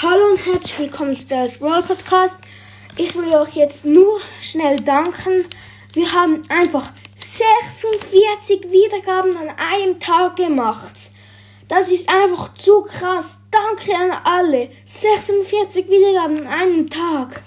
Hallo und herzlich willkommen zu der Brawl Podcast. Ich will euch jetzt nur schnell danken. Wir haben einfach 46 Wiedergaben an einem Tag gemacht. Das ist einfach zu krass. Danke an alle. 46 Wiedergaben an einem Tag.